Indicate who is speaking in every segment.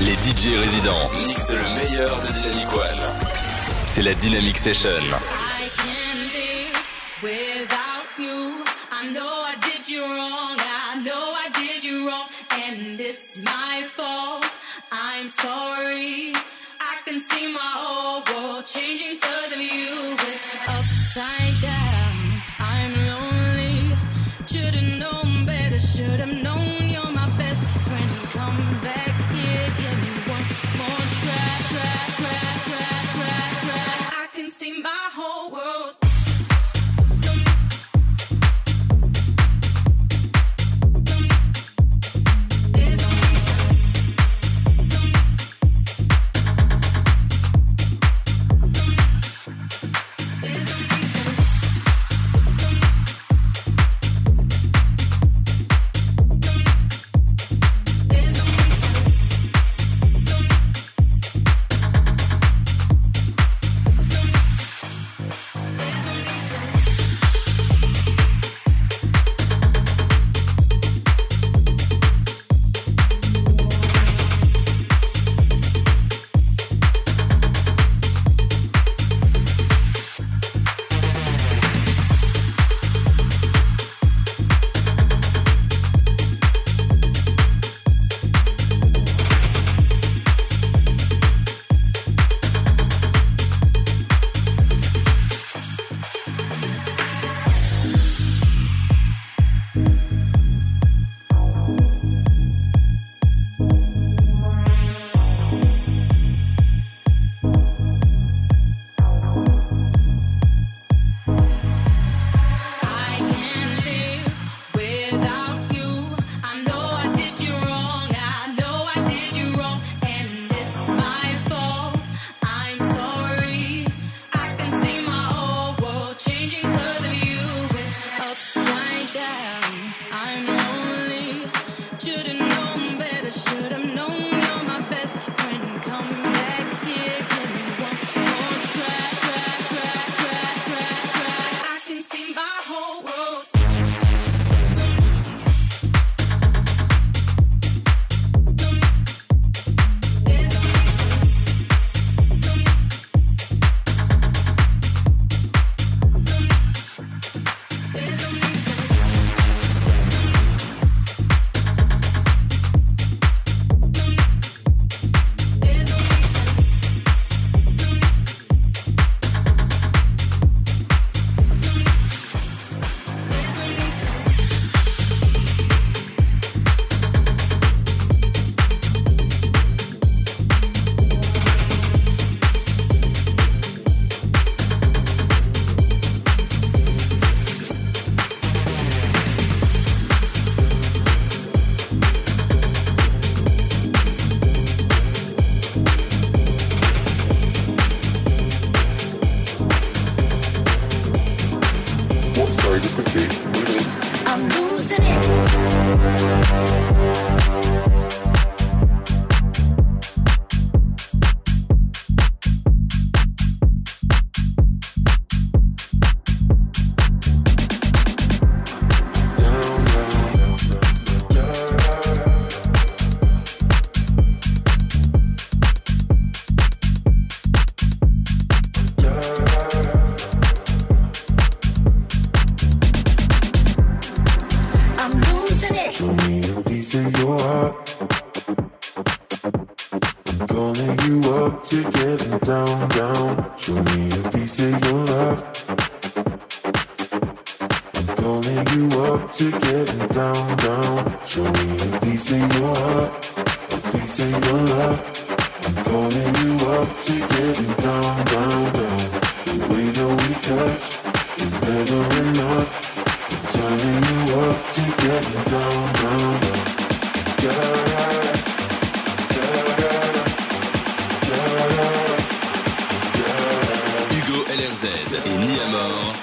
Speaker 1: Les DJ résidents mixent le meilleur de Dynamic One. C'est la Dynamic Session.
Speaker 2: I can't live without you. I know I did you wrong. I know I did you wrong. And it's my fault. I'm sorry. I can see my whole world changing because of you. It's upside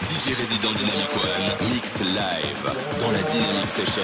Speaker 1: DJ Resident Dynamic One, mix live dans la Dynamic Session.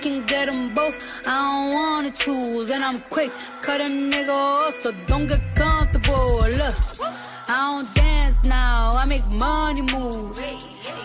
Speaker 1: can get them both. I don't wanna choose, and I'm quick, cut a nigga off, so don't get comfortable. Look, I don't dance now, I make money move.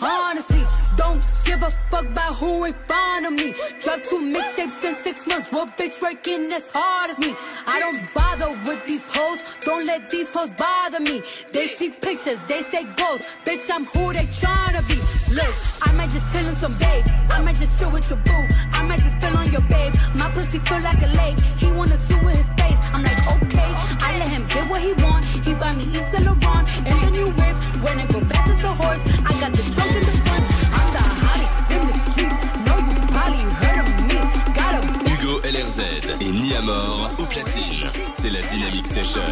Speaker 1: Honestly, don't give a fuck about who in front of me. Drop two mixtapes in six months. What bitch working as hard as me? I don't bother with these hoes. Don't let these hoes bother me. They see pictures, they say ghosts. Bitch, I'm who they tryna be. Look, I might just chill in some babe. I might just chill with your boo. I might just spill on your babe. My pussy feel like a lake.
Speaker 3: Niamor au platine. C'est la Dynamic Session.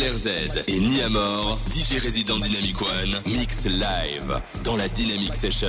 Speaker 3: LRZ et Niamor, DJ Resident Dynamic One, mix live dans la Dynamic Session.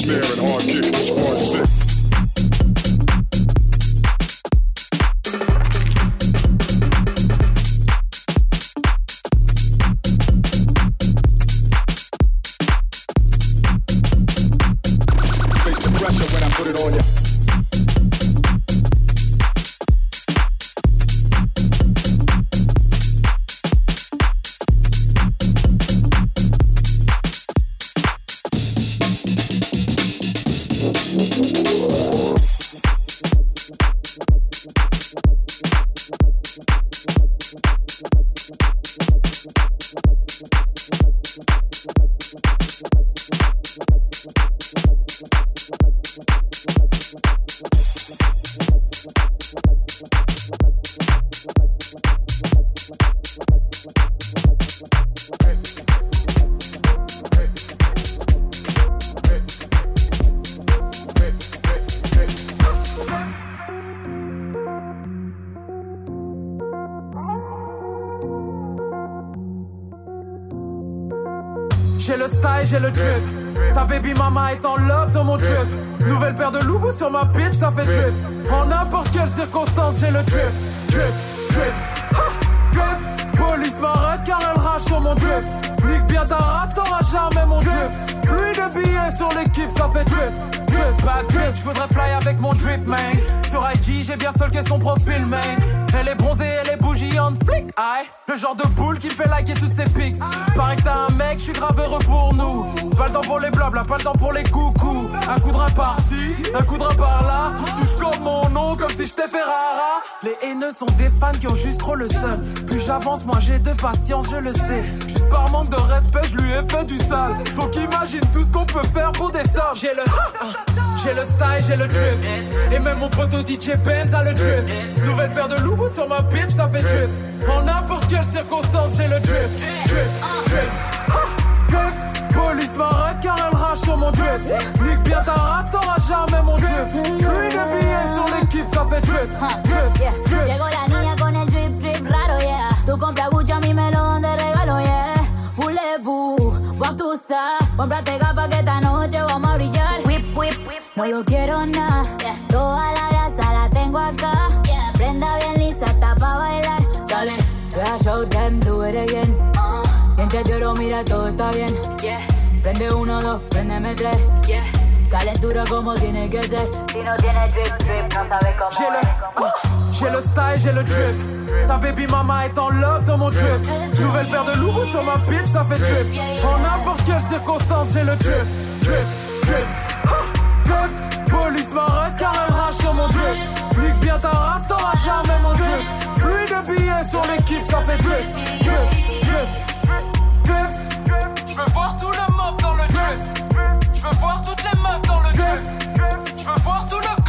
Speaker 4: snare and hard kick was part six.
Speaker 5: J'ai le drip. Ta baby mama est en love sur mon drip. Nouvelle paire de loups sur ma bitch, ça fait drip. En n'importe quelle circonstance, j'ai le drip. Drip, drip, ha, drip. Police m'arrête car elle rage sur mon drip. Nique bien ta race, t'auras jamais mon drip. Pluie de billets sur l'équipe, ça fait drip. Drip, bad drip, j'voudrais fly avec mon drip, man. Sur IG, j'ai bien stalké son profil, man. Elle est bronzée, elle est Le genre de boule qui fait liker toutes ses pics. Pareil que t'as un mec, je suis grave heureux pour nous. Pas le temps pour les blabla, pas le temps pour les coucous. Un coup de rein par-ci, un coup de rein par-là. Tu comme mon nom comme si j'étais Ferrara. Les haineux sont des fans qui ont juste trop le seum. Plus j'avance, moi j'ai de patience, je le sais. Juste par manque de respect, je lui ai fait du sale. Donc imagine tout ce qu'on peut faire pour des sommes. J'ai le, j'ai le style, j'ai le drip. Et même mon poteau DJ Benz a le drip. Nouvelle paire de loups sur ma bitch, ça fait drip. En n'importe quelle circonstance, j'ai le drip. Drip, drip, drip. Police m'arrête car elle rage sur mon drip. Nique bien ta race, t'auras jamais mon drip. Pluie de billets sur l'équipe, ça fait drip. Drip,
Speaker 6: Yeah.
Speaker 5: drip.
Speaker 6: Llegó la niña con el drip drip raro, yeah. Tú compras Gucci, a mí me lo dan de regalo, yeah. Voulez-vous voir tout ça? Cómprate gafas que esta noche vamos a brillar. Whip, whip, whip. No yo quiero nada. Toda la grasa la tengo acá. Prenda bien lisa, está pa' bailar. Sale, voy a show them, do it again. Bien te quiero, mira, todo está bien. Prende uno, dos, préndeme tres. Calentura como tiene que ser. Si no tiene drip, drip, no sabes cómo
Speaker 5: J'ai le, ah, j'ai le style, j'ai le drip. Ta baby mama est en love sur mon drip. Nouvelle paire de loups sur ma bitch, ça fait drip. En n'importe quelle circonstance, j'ai le drip. Drip, drip, ha, drip. Police m'arrête car elle rage sur mon drip. Nique bien ta race, t'auras jamais mon drip. Pluie de billets sur l'équipe, ça fait drip. Drip, drip, drip. Je veux voir tous je veux voir toutes les meufs dans le jeu. Je veux voir tout le